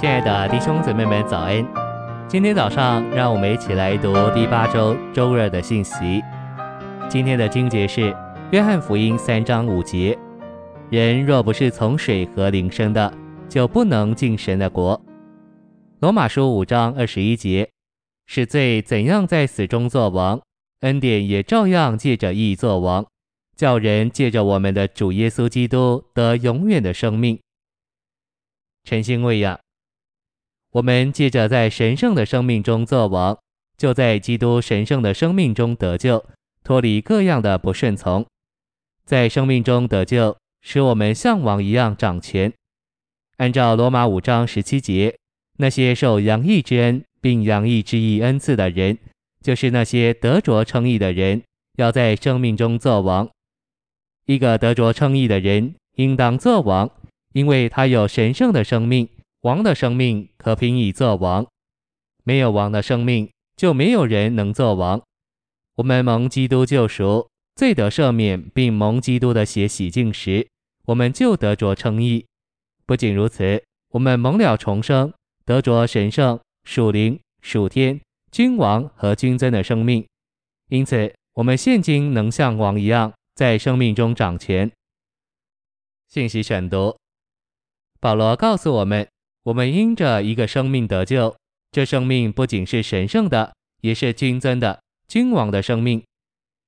亲爱的弟兄姊妹们，早安！今天早上，让我们一起来读第八周周二的信息。今天的经节是《约翰福音》三章五节：“人若不是从水和灵生的，就不能进神的国。”《罗马书》五章二十一节：“使罪怎样在死中作王，恩典也照样借着义作王，叫人借着我们的主耶稣基督得永远的生命。”诚心喂养。我们借着在神圣的生命中作王，就在基督神圣的生命中得救，脱离各样的不顺从，在生命中得救，使我们像王一样掌权。按照罗马五章十七节，那些受洋溢之恩并洋溢之义恩赐的人，就是那些得着称义的人，要在生命中作王。一个得着称义的人，应当作王，因为他有神圣的生命。王的生命可凭以作王，没有王的生命，就没有人能作王。我们蒙基督救赎，罪得赦免，并蒙基督的血洗净时，我们就得着称义。不仅如此，我们蒙了重生，得着神圣、属灵、属天、君王和君尊的生命。因此，我们现今能像王一样，在生命中掌权。信息选读：保罗告诉我们。我们因着一个生命得救，这生命不仅是神圣的，也是君尊的、君王的生命。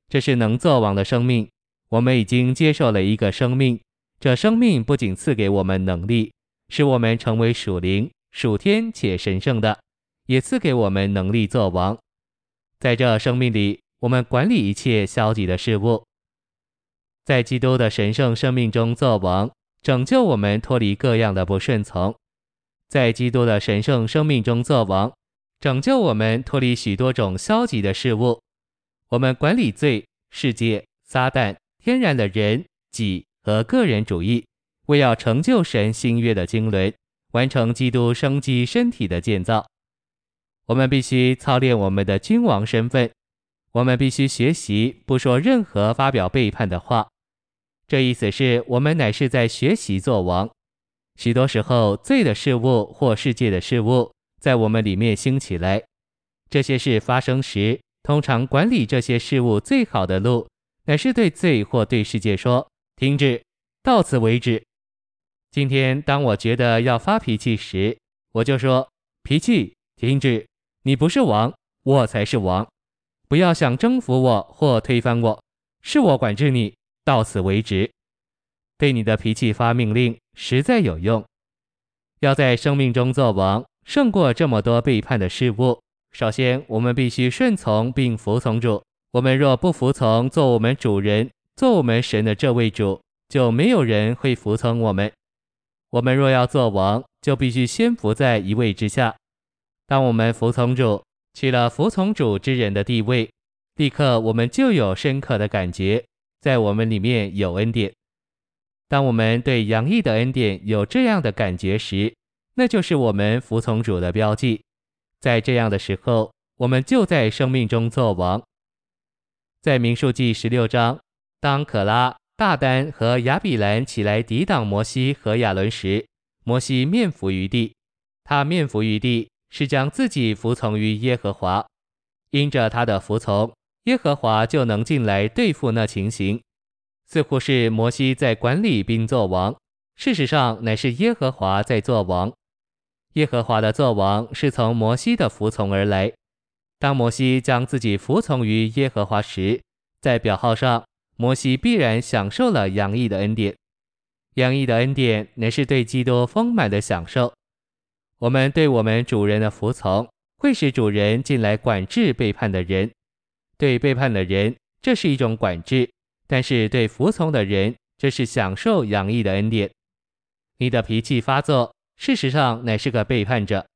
这是能作王的生命。我们已经接受了一个生命，这生命不仅赐给我们能力，使我们成为属灵、属天且神圣的，也赐给我们能力作王。在这生命里，我们管理一切消极的事物，在基督的神圣生命中作王，拯救我们脱离各样的不顺从。在基督的神圣生命中作王，拯救我们脱离许多种消极的事物。我们管理罪、世界、撒旦、天然的人、己和个人主义，为要成就神新约的经纶，完成基督生机身体的建造。我们必须操练我们的君王身份。我们必须学习不说任何发表背叛的话。这意思是我们乃是在学习作王。许多时候，罪的事物或世界的事物在我们里面兴起来。这些事发生时，通常管理这些事物最好的路，乃是对罪或对世界说：“停止，到此为止。”今天，当我觉得要发脾气时，我就说：“脾气，停止！你不是王，我才是王。不要想征服我或推翻我，是我管制你，到此为止。”对你的脾气发命令，实在有用。要在生命中做王，胜过这么多背叛的事物。首先，我们必须顺从并服从主。我们若不服从做我们主人、做我们神的这位主，就没有人会服从我们。我们若要做王，就必须先服在一位之下。当我们服从主，取了服从主之人的地位，立刻我们就有深刻的感觉，在我们里面有恩典。当我们对洋溢的恩典有这样的感觉时，那就是我们服从主的标记。在这样的时候，我们就在生命中作王。在民数记十六章，当可拉、大丹和亚比兰起来抵挡摩西和亚伦时，摩西面伏于地。他面伏于地，是将自己服从于耶和华。因着他的服从，耶和华就能进来对付那情形。似乎是摩西在管理并作王，事实上乃是耶和华在作王。耶和华的作王是从摩西的服从而来。当摩西将自己服从于耶和华时，在表号上，摩西必然享受了洋溢的恩典。洋溢的恩典乃是对基督丰满的享受。我们对我们主人的服从，会使主人进来管制背叛的人。对背叛的人，这是一种管制。但是对服从的人，这是享受洋溢的恩典。你的脾气发作，事实上乃是个背叛者。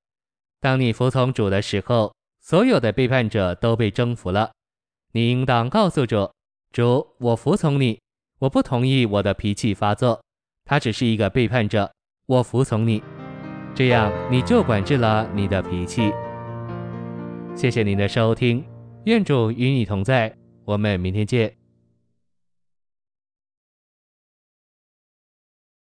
当你服从主的时候，所有的背叛者都被征服了。你应当告诉主：主，我服从你，我不同意我的脾气发作。他只是一个背叛者，我服从你。这样你就管制了你的脾气。谢谢您的收听，愿主与你同在，我们明天见。